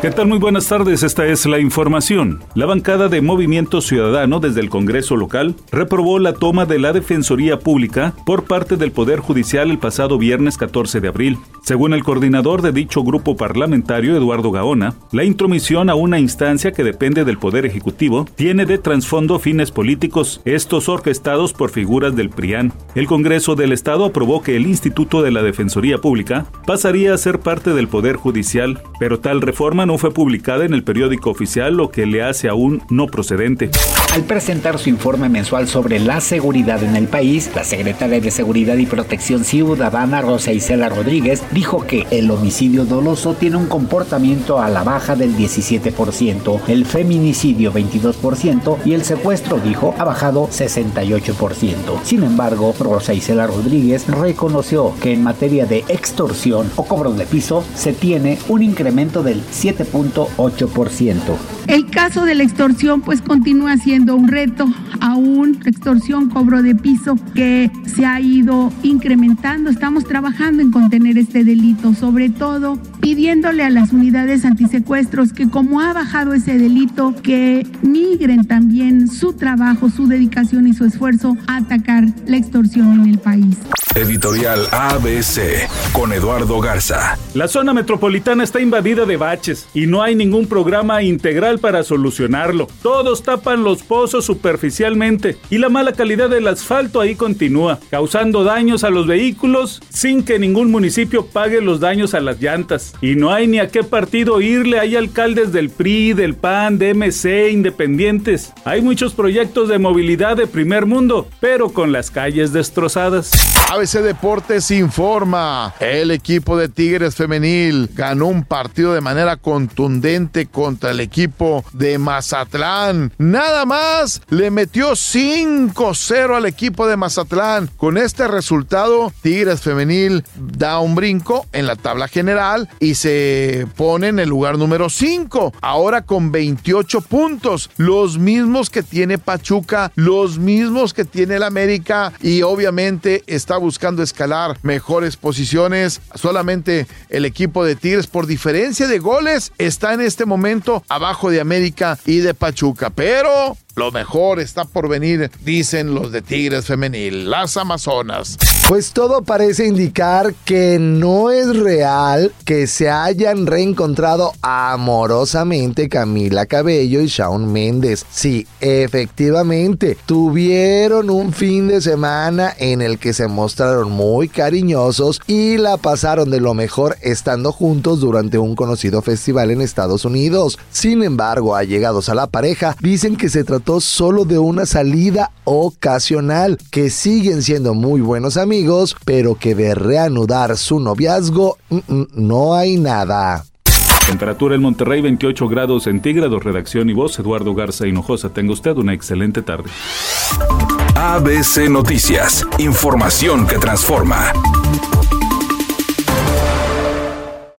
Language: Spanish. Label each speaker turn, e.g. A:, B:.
A: ¿Qué tal? Muy buenas tardes, esta es la información. La bancada de Movimiento Ciudadano desde el Congreso local reprobó la toma de la Defensoría Pública por parte del Poder Judicial el pasado viernes 14 de abril. Según el coordinador de dicho grupo parlamentario, Eduardo Gaona, la intromisión a una instancia que depende del Poder Ejecutivo tiene de trasfondo fines políticos, estos orquestados por figuras del PRIAN. El Congreso del Estado aprobó que el Instituto de la Defensoría Pública pasaría a ser parte del Poder Judicial, pero tal reforma no fue publicada en el periódico oficial, lo que le hace aún no procedente.
B: Al presentar su informe mensual sobre la seguridad en el país, la secretaria de Seguridad y Protección Ciudadana, Rosa Isela Rodríguez, dijo que el homicidio doloso tiene un comportamiento a la baja del 17%, el feminicidio 22% y el secuestro, dijo, ha bajado 68%. Sin embargo, Rosa Isela Rodríguez reconoció que en materia de extorsión o cobro de piso se tiene un incremento del 7
C: el caso de la extorsión pues continúa siendo un reto, aún extorsión, cobro de piso que se ha ido incrementando. Estamos trabajando en contener este delito, sobre todo pidiéndole a las unidades antisecuestros que como ha bajado ese delito, que migren también su trabajo, su dedicación y su esfuerzo a atacar la extorsión en el país.
D: Editorial ABC con Eduardo Garza.
A: La zona metropolitana está invadida de baches y no hay ningún programa integral para solucionarlo. Todos tapan los pozos superficialmente y la mala calidad del asfalto ahí continúa, causando daños a los vehículos sin que ningún municipio pague los daños a las llantas. Y no hay ni a qué partido irle, hay alcaldes del PRI, del PAN, de MC, independientes. Hay muchos proyectos de movilidad de primer mundo, pero con las calles destrozadas.
E: ABC Deportes informa, el equipo de Tigres Femenil ganó un partido de manera contundente contra el equipo de Mazatlán. Nada más le metió 5-0 al equipo de Mazatlán. Con este resultado, Tigres Femenil da un brinco en la tabla general y se pone en el lugar número 5. Ahora con 28 puntos, los mismos que tiene Pachuca, los mismos que tiene el América y obviamente está buscando escalar mejores posiciones. Solamente el equipo de Tigres, por diferencia de goles, está en este momento abajo de América y de Pachuca. Pero lo mejor está por venir, dicen los de Tigres Femenil, las Amazonas.
F: Pues todo parece indicar que no es real que se hayan reencontrado amorosamente Camila Cabello y Shawn Méndez. Sí, efectivamente, tuvieron un fin de semana en el que se mostraron muy cariñosos y la pasaron de lo mejor estando juntos durante un conocido festival en Estados Unidos. Sin embargo, allegados a la pareja dicen que se trató solo de una salida ocasional, que siguen siendo muy buenos amigos, pero que de reanudar su noviazgo mm, mm, no hay nada.
A: Temperatura en Monterrey 28 grados centígrados. Redacción y voz Eduardo Garza Hinojosa. Tenga usted una excelente tarde.
D: ABC Noticias. Información que transforma.